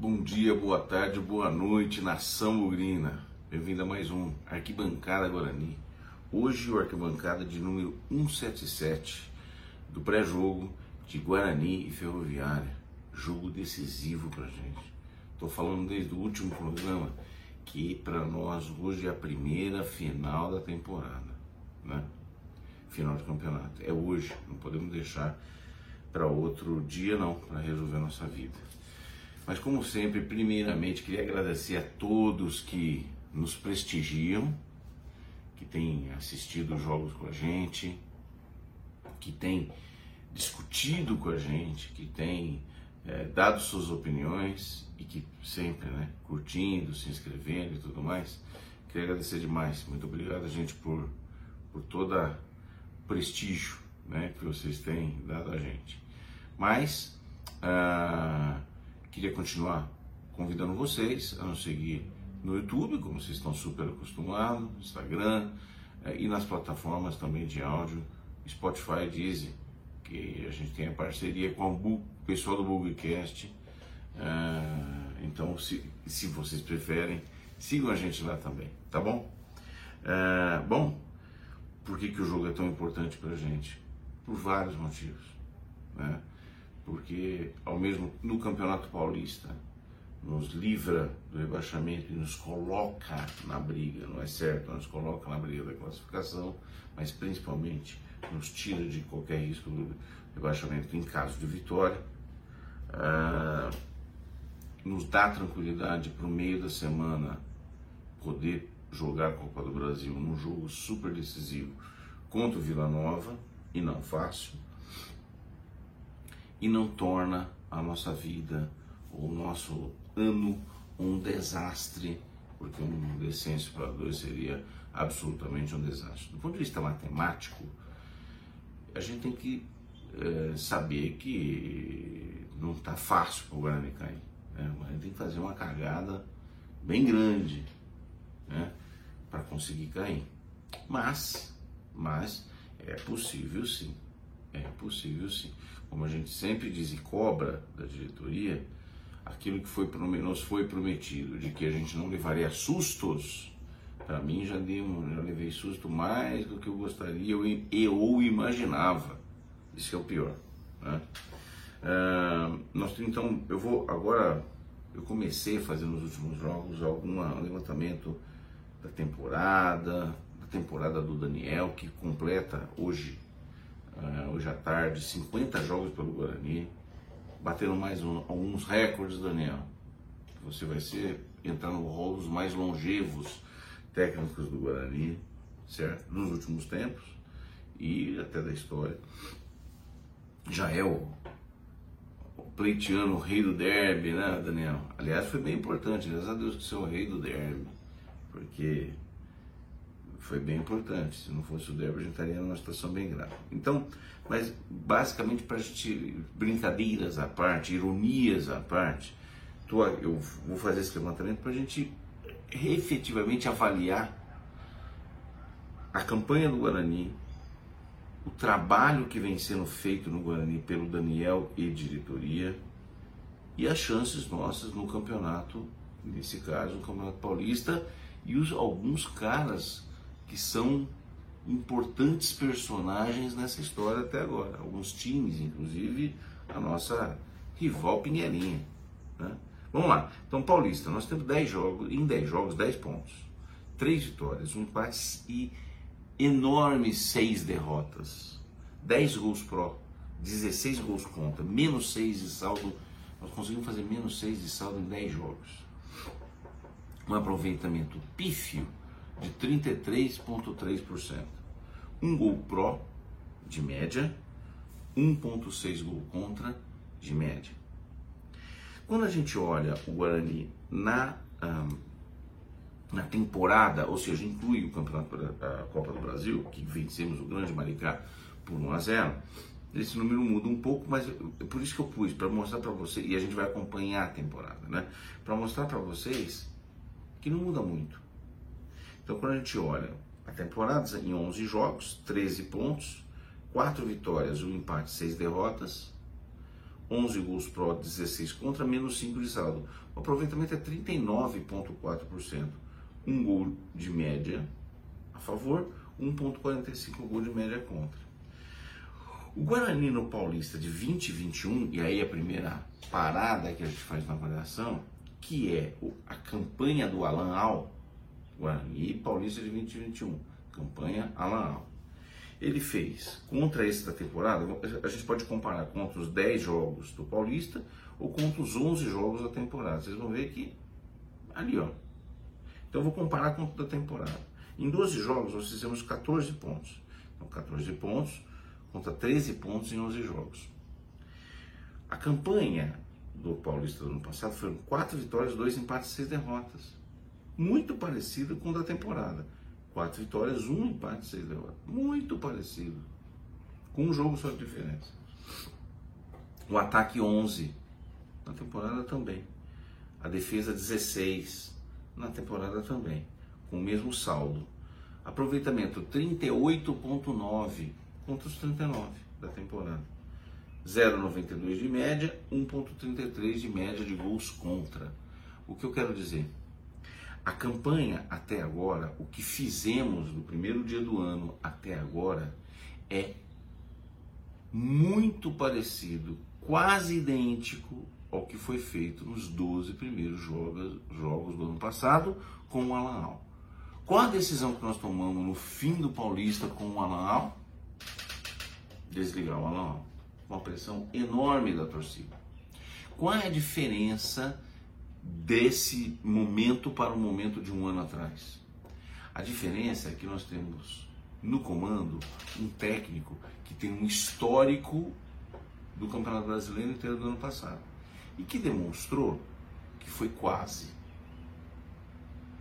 Bom dia, boa tarde, boa noite, nação bugrina. Bem-vindo a mais um Arquibancada Guarani. Hoje o Arquibancada de número 177 do pré-jogo de Guarani e Ferroviária. Jogo decisivo pra gente. Tô falando desde o último programa que para nós hoje é a primeira final da temporada, né? Final de campeonato. É hoje, não podemos deixar para outro dia não, para resolver nossa vida. Mas como sempre, primeiramente queria agradecer a todos que nos prestigiam, que têm assistido os jogos com a gente, que têm discutido com a gente, que têm é, dado suas opiniões e que sempre, né, curtindo, se inscrevendo e tudo mais. Queria agradecer demais. Muito obrigado, gente, por, por todo prestígio né, que vocês têm dado a gente. Mas ah, queria continuar convidando vocês a nos seguir no YouTube, como vocês estão super acostumados, Instagram eh, e nas plataformas também de áudio, Spotify, Deezer, que a gente tem a parceria com o pessoal do Bugcast. Ah, então, se, se vocês preferem, sigam a gente lá também, tá bom? Ah, bom, por que, que o jogo é tão importante para a gente? Por vários motivos, né? Porque ao mesmo no Campeonato Paulista nos livra do rebaixamento e nos coloca na briga, não é certo? Nos coloca na briga da classificação, mas principalmente nos tira de qualquer risco do rebaixamento em caso de vitória, ah, nos dá tranquilidade para o meio da semana poder jogar a Copa do Brasil num jogo super decisivo contra o Vila Nova, e não fácil, e não torna a nossa vida, o nosso ano, um desastre, porque um descenso para dois seria absolutamente um desastre. Do ponto de vista matemático, a gente tem que é, saber que não está fácil para o Guarani cair. Né? Gente tem que fazer uma cagada bem grande né? para conseguir cair. Mas, mas é possível sim. É possível sim como a gente sempre diz e cobra da diretoria, aquilo que foi, nos foi prometido, de que a gente não levaria sustos, para mim já, dei um, já levei susto mais do que eu gostaria eu, eu imaginava. Isso é o pior. Né? Uh, nós, então, eu vou agora, eu comecei a fazer nos últimos jogos algum levantamento da temporada, da temporada do Daniel, que completa hoje uh, hoje à tarde, 50 jogos pelo Guarani, batendo mais um, alguns recordes, Daniel. Você vai ser entrar no rol dos mais longevos técnicos do Guarani, certo? Nos últimos tempos e até da história. Já é o, o pleitiano, o rei do derby, né, Daniel? Aliás, foi bem importante, graças a Deus que você é o rei do derby, porque foi bem importante. Se não fosse o Débora, a gente estaria numa situação bem grave. Então, mas basicamente para a gente, brincadeiras à parte, ironias à parte, tô, eu vou fazer esse levantamento para a gente efetivamente avaliar a campanha do Guarani, o trabalho que vem sendo feito no Guarani pelo Daniel e diretoria e as chances nossas no campeonato, nesse caso, no Campeonato Paulista, e os, alguns caras que são importantes personagens nessa história até agora. Alguns times, inclusive a nossa rival Pinheirinha. Né? Vamos lá. Então, Paulista, nós temos 10 jogos, em 10 jogos, 10 pontos. 3 vitórias, um empate e enormes 6 derrotas. 10 gols pró, 16 gols contra, menos 6 de saldo. Nós conseguimos fazer menos 6 de saldo em 10 jogos. Um aproveitamento pífio de 33,3%. Um gol pró de média, 1,6 gol contra de média. Quando a gente olha o Guarani na, na temporada, ou seja, inclui o campeonato da Copa do Brasil, que vencemos o Grande Maricá por 1 a 0, esse número muda um pouco, mas é por isso que eu pus, para mostrar para vocês, e a gente vai acompanhar a temporada, né? Para mostrar para vocês que não muda muito. Então, quando a gente olha a temporada em 11 jogos, 13 pontos, 4 vitórias, um empate, 6 derrotas, 11 gols pró, 16 contra, menos 5 de saldo. O aproveitamento é 39,4%. Um gol de média a favor, 1,45 gol de média contra. O Guarani no Paulista de 2021, e aí a primeira parada que a gente faz na avaliação, que é a campanha do Alan Al, Guarani Paulista de 2021, campanha Alan Al. Ele fez contra esse da temporada, a gente pode comparar contra os 10 jogos do Paulista ou contra os 11 jogos da temporada. Vocês vão ver que ali, ó. Então eu vou comparar com o da temporada. Em 12 jogos nós fizemos 14 pontos. Então 14 pontos contra 13 pontos em 11 jogos. A campanha do Paulista do ano passado foram 4 vitórias, 2 empates e 6 derrotas. Muito parecido com o da temporada. Quatro vitórias, um empate, seis derrotas. Muito parecido. Com um jogo só de diferença. O ataque 11 na temporada também. A defesa 16 na temporada também. Com o mesmo saldo. Aproveitamento 38,9 contra os 39 da temporada. 0,92 de média, 1,33 de média de gols contra. O que eu quero dizer? A campanha até agora, o que fizemos no primeiro dia do ano até agora é muito parecido, quase idêntico ao que foi feito nos 12 primeiros jogos, jogos do ano passado com o Alan Al. Qual a decisão que nós tomamos no fim do Paulista com o Alan Al? Desligar o Alan Al. Uma pressão enorme da torcida. Qual é a diferença desse momento para o momento de um ano atrás. A diferença é que nós temos no comando um técnico que tem um histórico do Campeonato Brasileiro inteiro do ano passado e que demonstrou que foi quase.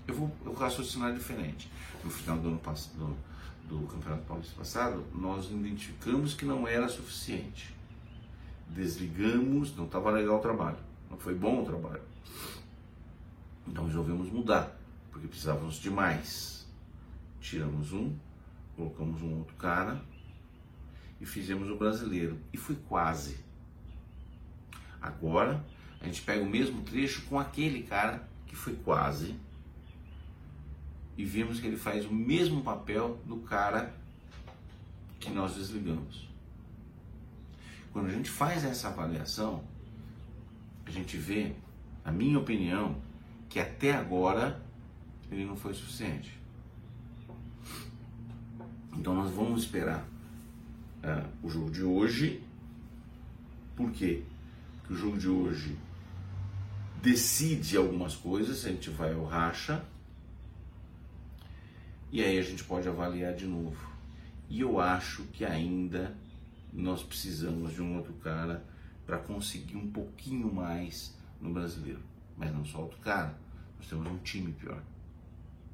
Eu vou, eu vou raciocinar diferente. No final do ano passado, do, do Campeonato Paulista passado, nós identificamos que não era suficiente. Desligamos, não estava legal o trabalho, não foi bom o trabalho então resolvemos mudar, porque precisávamos de mais. Tiramos um, colocamos um outro cara e fizemos o brasileiro. E foi quase. Agora a gente pega o mesmo trecho com aquele cara que foi quase e vemos que ele faz o mesmo papel do cara que nós desligamos. Quando a gente faz essa avaliação, a gente vê, na minha opinião, que até agora ele não foi suficiente. Então nós vamos esperar uh, o jogo de hoje. Por quê? Porque o jogo de hoje decide algumas coisas, a gente vai ao racha e aí a gente pode avaliar de novo. E eu acho que ainda nós precisamos de um outro cara para conseguir um pouquinho mais no brasileiro mas não só outro cara. Nós temos um time pior.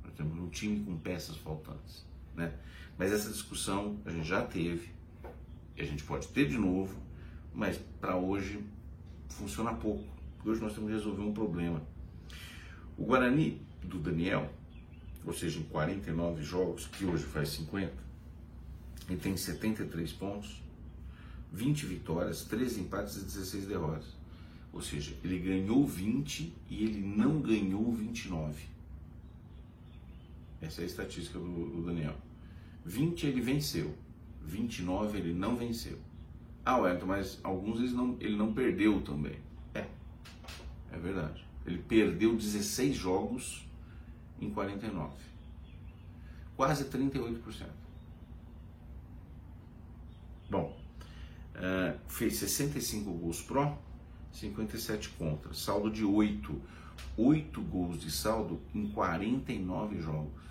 Nós temos um time com peças faltantes. Né? Mas essa discussão a gente já teve, e a gente pode ter de novo, mas para hoje funciona pouco. Hoje nós temos que resolver um problema. O Guarani do Daniel, ou seja, em 49 jogos, que hoje faz 50, ele tem 73 pontos, 20 vitórias, 13 empates e 16 derrotas. Ou seja, ele ganhou 20 e ele não ganhou 29. Essa é a estatística do, do Daniel. 20 ele venceu, 29 ele não venceu. Ah, Wellington, mas alguns ele não, ele não perdeu também. É, é verdade. Ele perdeu 16 jogos em 49. Quase 38%. Bom, uh, fez 65 gols pró, 57 contra, saldo de 8. 8 gols de saldo em 49 jogos.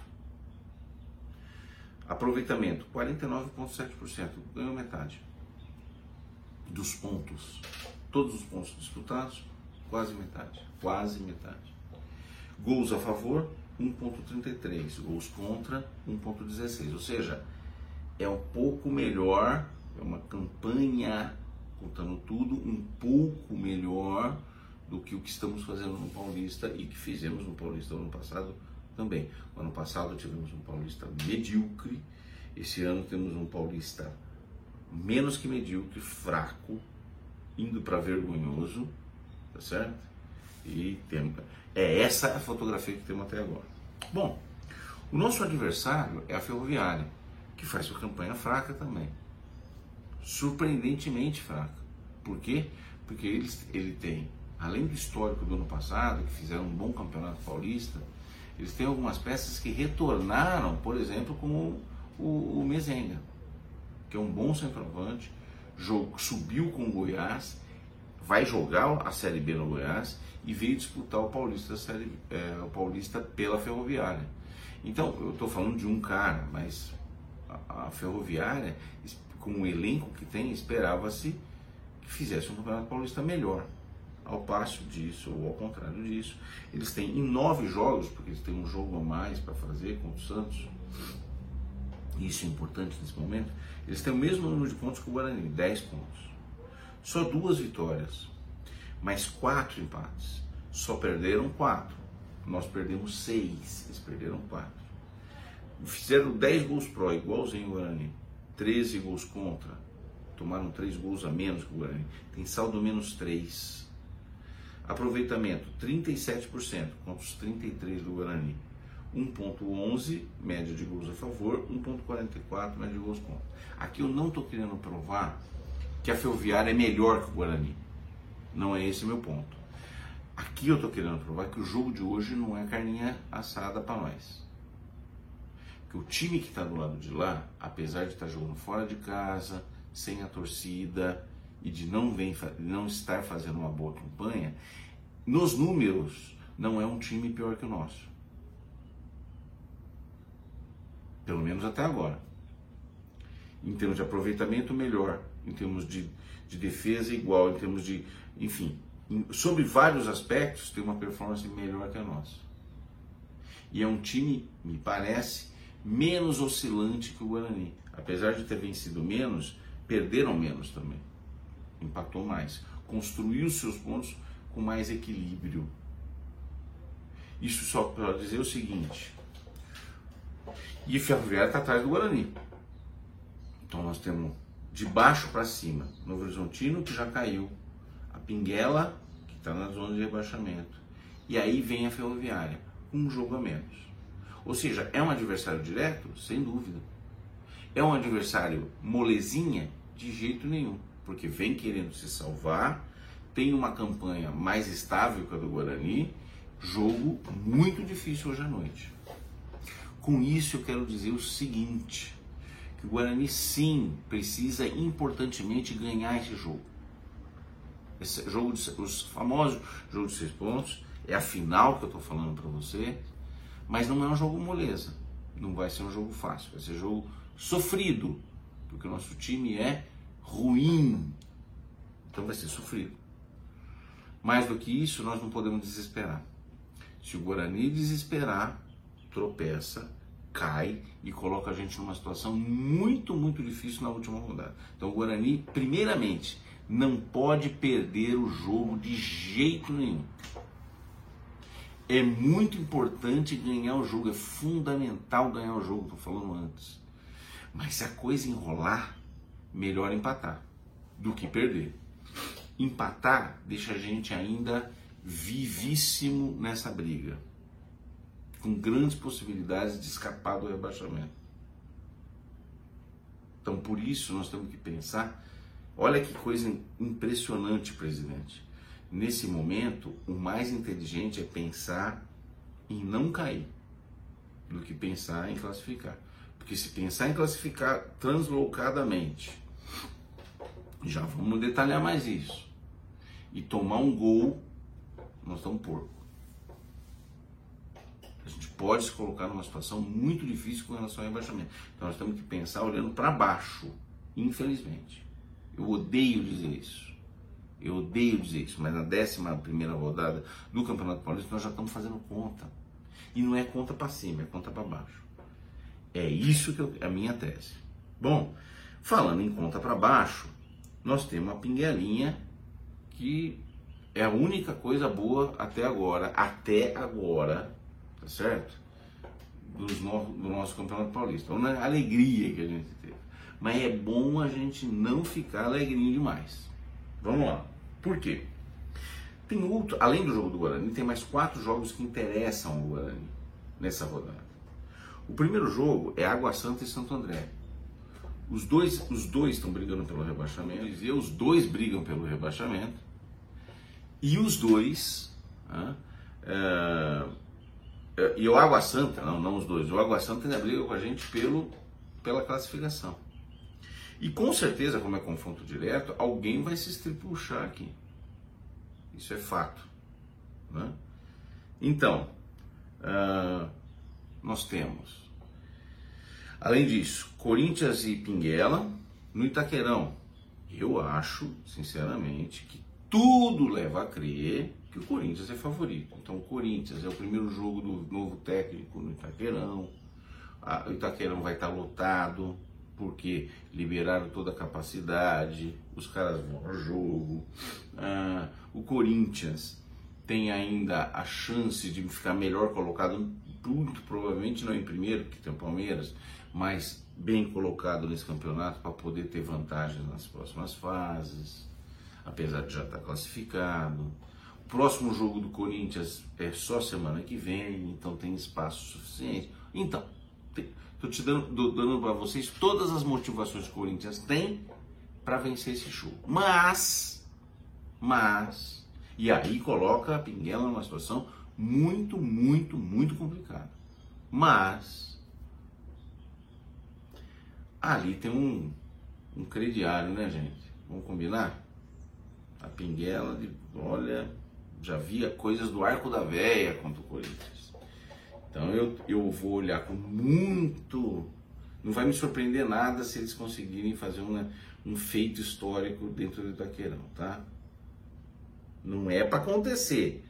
Aproveitamento 49,7%, ganhou metade dos pontos. Todos os pontos disputados, quase metade, quase metade. Gols a favor, 1.33, gols contra, 1.16, ou seja, é um pouco melhor, é uma campanha contando tudo um pouco melhor do que o que estamos fazendo no Paulista e que fizemos no Paulista no ano passado também. No ano passado tivemos um Paulista medíocre, esse ano temos um Paulista menos que medíocre, fraco, indo para vergonhoso, tá certo? E tem, é essa a fotografia que temos até agora. Bom, o nosso adversário é a Ferroviária, que faz sua campanha fraca também. Surpreendentemente fraca. Por quê? Porque ele, ele tem, além do histórico do ano passado, que fizeram um bom campeonato paulista, eles têm algumas peças que retornaram, por exemplo, como o, o Mezenga, que é um bom centroavante, jogo, subiu com o Goiás, vai jogar a Série B no Goiás e veio disputar o Paulista, série, é, o Paulista pela Ferroviária. Então, eu estou falando de um cara, mas a, a Ferroviária, com o elenco que tem, esperava-se que fizesse um Campeonato Paulista melhor. Ao passo disso, ou ao contrário disso, eles têm em nove jogos, porque eles têm um jogo a mais para fazer com o Santos, isso é importante nesse momento, eles têm o mesmo número de pontos que o Guarani, 10 pontos. Só duas vitórias, mais quatro empates. Só perderam quatro. Nós perdemos seis, eles perderam quatro. Fizeram 10 gols pró, igualzinho o Guarani. 13 gols contra. Tomaram 3 gols a menos que o Guarani. Tem saldo menos 3. Aproveitamento 37% contra os 33 do Guarani. 1.11 média de gols a favor, 1.44 média de gols contra. Aqui eu não estou querendo provar que a Ferroviária é melhor que o Guarani. Não é esse meu ponto. Aqui eu estou querendo provar que o jogo de hoje não é carninha assada para nós. Que o time que está do lado de lá, apesar de estar tá jogando fora de casa, sem a torcida e de não, vem, não estar fazendo uma boa campanha, nos números não é um time pior que o nosso. Pelo menos até agora. Em termos de aproveitamento, melhor. Em termos de, de defesa, igual. Em termos de. Enfim, sobre vários aspectos, tem uma performance melhor que a nossa. E é um time, me parece, menos oscilante que o Guarani. Apesar de ter vencido menos, perderam menos também. Empatou mais. Construiu seus pontos com mais equilíbrio. Isso só para dizer o seguinte: e Ferroviária está atrás do Guarani. Então nós temos de baixo para cima, Novo Horizontino que já caiu, a Pinguela que está na zona de rebaixamento, e aí vem a Ferroviária, um jogo a menos. Ou seja, é um adversário direto? Sem dúvida. É um adversário molezinha? De jeito nenhum, porque vem querendo se salvar, tem uma campanha mais estável que a do Guarani, jogo muito difícil hoje à noite. Com isso eu quero dizer o seguinte, que o Guarani sim precisa importantemente ganhar esse jogo. Esse jogo de, os famosos jogo de seis pontos, é a final que eu estou falando para você, mas não é um jogo moleza. Não vai ser um jogo fácil, vai ser um jogo sofrido, porque o nosso time é ruim. Então vai ser sofrido. Mais do que isso, nós não podemos desesperar. Se o Guarani desesperar, tropeça, cai e coloca a gente numa situação muito, muito difícil na última rodada. Então o Guarani, primeiramente, não pode perder o jogo de jeito nenhum. É muito importante ganhar o jogo, é fundamental ganhar o jogo, estou falando antes. Mas se a coisa enrolar, melhor empatar do que perder. Empatar deixa a gente ainda vivíssimo nessa briga com grandes possibilidades de escapar do rebaixamento. Então, por isso, nós temos que pensar. Olha que coisa impressionante, presidente. Nesse momento, o mais inteligente é pensar em não cair do que pensar em classificar. Porque se pensar em classificar translocadamente, já vamos detalhar mais isso, e tomar um gol, nós estamos porco a gente pode se colocar numa situação muito difícil com relação ao rebaixamento. Então nós temos que pensar olhando para baixo, infelizmente. Eu odeio dizer isso. Eu odeio dizer isso, mas na 11 primeira rodada do Campeonato Paulista nós já estamos fazendo conta. E não é conta para cima, é conta para baixo. É isso que é a minha tese. Bom, falando em conta para baixo, nós temos uma pinguelinha que é a única coisa boa até agora, até agora, tá certo? No, do nosso Campeonato Paulista. Uma alegria que a gente teve. Mas é bom a gente não ficar alegrinho demais. Vamos lá. Por quê? Tem outro, além do jogo do Guarani, tem mais quatro jogos que interessam ao Guarani nessa rodada. O primeiro jogo é Água Santa e Santo André. Os dois, os dois estão brigando pelo rebaixamento, e os dois brigam pelo rebaixamento, e os dois, é, e o Água Santa, não, não os dois, o Água Santa ainda briga com a gente pelo, pela classificação. E com certeza, como é confronto direto, alguém vai se estripuchar aqui. Isso é fato. Né? Então, uh, nós temos, além disso, Corinthians e Pinguela no Itaquerão. Eu acho, sinceramente, que tudo leva a crer que o Corinthians é favorito. Então, o Corinthians é o primeiro jogo do novo técnico no Itaquerão. o Itaquerão vai estar lotado porque liberaram toda a capacidade, os caras vão ao jogo. Ah, o Corinthians tem ainda a chance de ficar melhor colocado, muito provavelmente não em primeiro, que tem o Palmeiras, mas bem colocado nesse campeonato para poder ter vantagens nas próximas fases, apesar de já estar classificado. O próximo jogo do Corinthians é só semana que vem, então tem espaço suficiente. Então, estou te dando, dando para vocês todas as motivações que o Corinthians tem para vencer esse jogo. Mas, mas, e aí coloca a Pinguela numa situação muito, muito, muito complicada. Mas, ali tem um, um crediário, né, gente? Vamos combinar? A Pinguela, olha, já via coisas do arco da véia contra o Corinthians. Então eu, eu vou olhar com muito. Não vai me surpreender nada se eles conseguirem fazer uma, um feito histórico dentro do Itaquerão, tá? Não é para acontecer.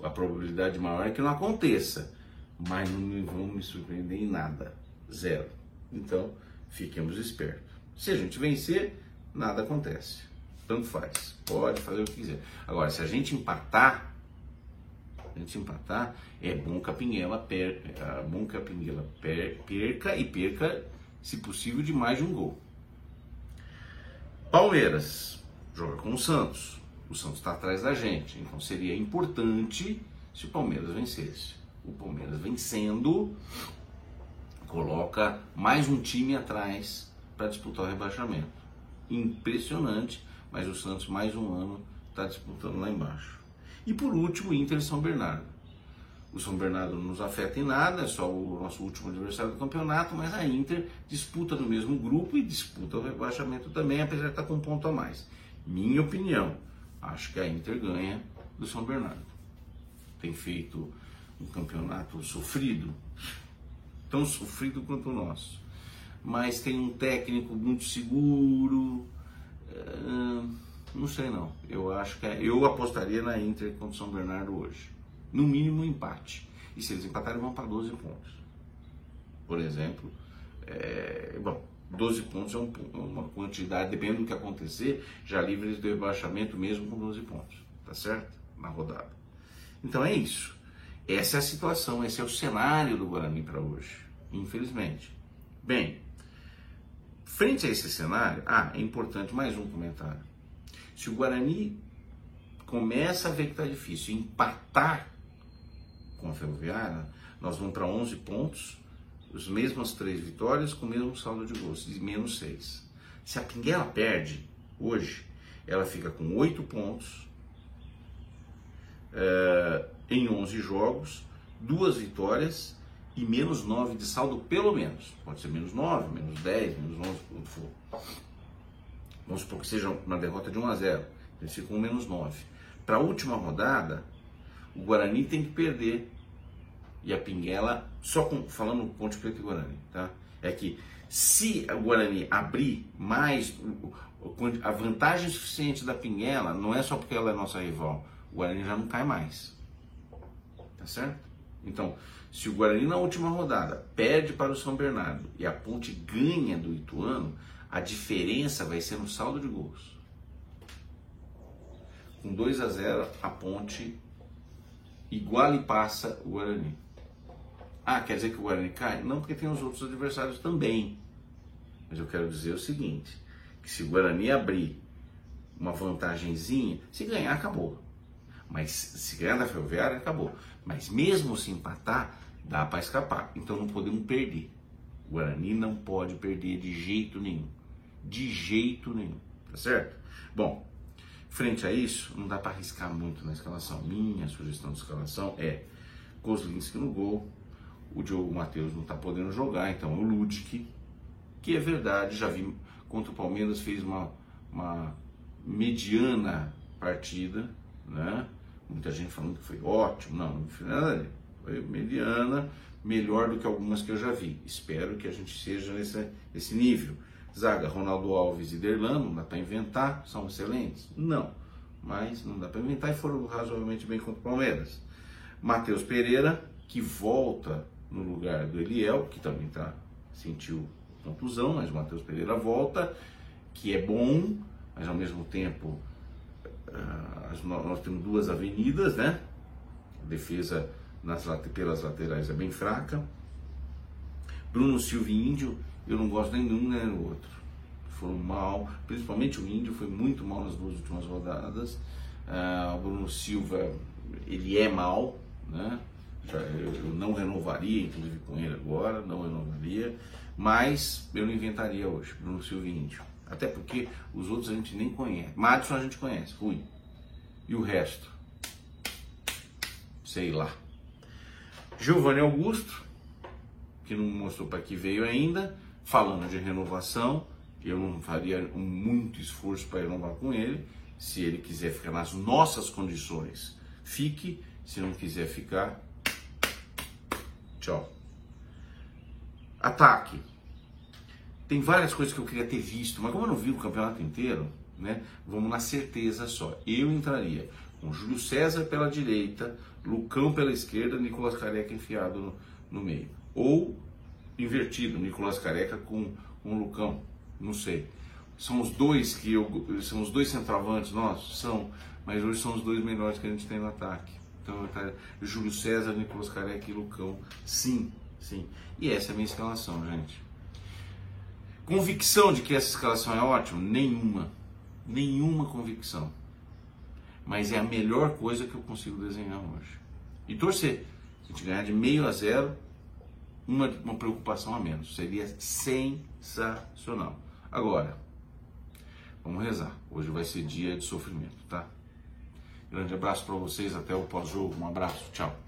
A probabilidade maior é que não aconteça, mas não vão me surpreender em nada. Zero. Então, fiquemos espertos. Se a gente vencer, nada acontece. Tanto faz. Pode fazer o que quiser. Agora, se a gente empatar, a gente empatar, é bom que a Pinguela, per, é bom que a Pinguela per, perca e perca, se possível, de mais de um gol. Palmeiras joga com o Santos. O Santos está atrás da gente, então seria importante se o Palmeiras vencesse. O Palmeiras vencendo coloca mais um time atrás para disputar o rebaixamento. Impressionante, mas o Santos mais um ano está disputando lá embaixo. E por último, Inter e São Bernardo. O São Bernardo não nos afeta em nada, é só o nosso último adversário do campeonato, mas a Inter disputa no mesmo grupo e disputa o rebaixamento também, apesar de estar com um ponto a mais. Minha opinião, acho que a Inter ganha do São Bernardo. Tem feito um campeonato sofrido, tão sofrido quanto o nosso. Mas tem um técnico muito seguro, Uh, não sei não. Eu acho que é, eu apostaria na Inter contra o São Bernardo hoje. No mínimo um empate. E se eles empatarem, vão para 12 pontos. Por exemplo, é, bom, 12 pontos é um, uma quantidade, dependendo do que acontecer, já livre eles do rebaixamento mesmo com 12 pontos. Tá certo? Na rodada. Então é isso. Essa é a situação, esse é o cenário do Guarani para hoje. Infelizmente. Bem, Frente a esse cenário, ah, é importante mais um comentário. Se o Guarani começa a ver que está difícil empatar com a Ferroviária, nós vamos para 11 pontos, as mesmas três vitórias com o mesmo saldo de gols, de menos 6. Se a Pinguela perde hoje, ela fica com 8 pontos é, em 11 jogos, duas vitórias e menos 9 de saldo, pelo menos. Pode ser menos 9, menos 10, menos 11, quando for. Vamos supor que seja uma derrota de 1 a 0. Eles ficam com menos 9. Para a última rodada, o Guarani tem que perder. E a Pinguela, só com, falando Ponte Preta e Guarani, tá? É que se o Guarani abrir mais, a vantagem suficiente da Pinguela não é só porque ela é nossa rival. O Guarani já não cai mais. Tá certo? Então, se o Guarani na última rodada perde para o São Bernardo e a Ponte ganha do Ituano, a diferença vai ser no saldo de gols. Com 2 a 0, a Ponte igual e passa o Guarani. Ah, quer dizer que o Guarani cai? Não, porque tem os outros adversários também. Mas eu quero dizer o seguinte, que se o Guarani abrir uma vantagenzinha, se ganhar, acabou. Mas se ganhar da Ferroviária, acabou. Mas mesmo se empatar, dá para escapar. Então não podemos perder. O Guarani não pode perder de jeito nenhum. De jeito nenhum. Tá certo? Bom, frente a isso, não dá para arriscar muito na escalação. Minha sugestão de escalação é Kozlinski no gol. O Diogo Matheus não está podendo jogar, então é o Ludic, que é verdade, já vi contra o Palmeiras, fez uma, uma mediana partida, né? Muita gente falando que foi ótimo, não, foi nada foi mediana, melhor do que algumas que eu já vi. Espero que a gente seja nesse, nesse nível. Zaga, Ronaldo Alves e Derlan, não dá para inventar, são excelentes? Não, mas não dá para inventar e foram razoavelmente bem contra o Palmeiras. Matheus Pereira, que volta no lugar do Eliel, que também tá, sentiu contusão, mas o Matheus Pereira volta, que é bom, mas ao mesmo tempo uh, nós temos duas avenidas, né? A defesa nas, pelas laterais é bem fraca. Bruno Silva Índio, eu não gosto nenhum nem do outro. Foram mal, principalmente o Índio foi muito mal nas duas últimas rodadas. Uh, o Bruno Silva, ele é mal, né? Eu não renovaria, inclusive com ele agora, não renovaria, mas eu não inventaria hoje, Bruno Silva e Índio. Até porque os outros a gente nem conhece. Madison a gente conhece, ruim. E o resto? Sei lá. Giovanni Augusto, que não mostrou para que veio ainda, falando de renovação, eu não faria muito esforço para renovar com ele. Se ele quiser ficar nas nossas condições, fique. Se não quiser ficar, tchau. Ataque. Tem várias coisas que eu queria ter visto, mas como eu não vi o campeonato inteiro, né? Vamos na certeza só. Eu entraria com Júlio César pela direita, Lucão pela esquerda, Nicolas Careca enfiado no, no meio. Ou invertido, Nicolas Careca com, com Lucão. Não sei. São os dois que eu. São os dois centroavantes nossos? São. Mas hoje são os dois melhores que a gente tem no ataque. Então tá Júlio César, Nicolas Careca e Lucão. Sim, sim. E essa é a minha escalação, gente. Convicção de que essa escalação é ótima? Nenhuma. Nenhuma convicção. Mas é a melhor coisa que eu consigo desenhar hoje. E torcer. A gente ganhar de meio a zero, uma, uma preocupação a menos. Seria sensacional. Agora, vamos rezar. Hoje vai ser dia de sofrimento, tá? Grande abraço para vocês. Até o pós-jogo. Um abraço. Tchau.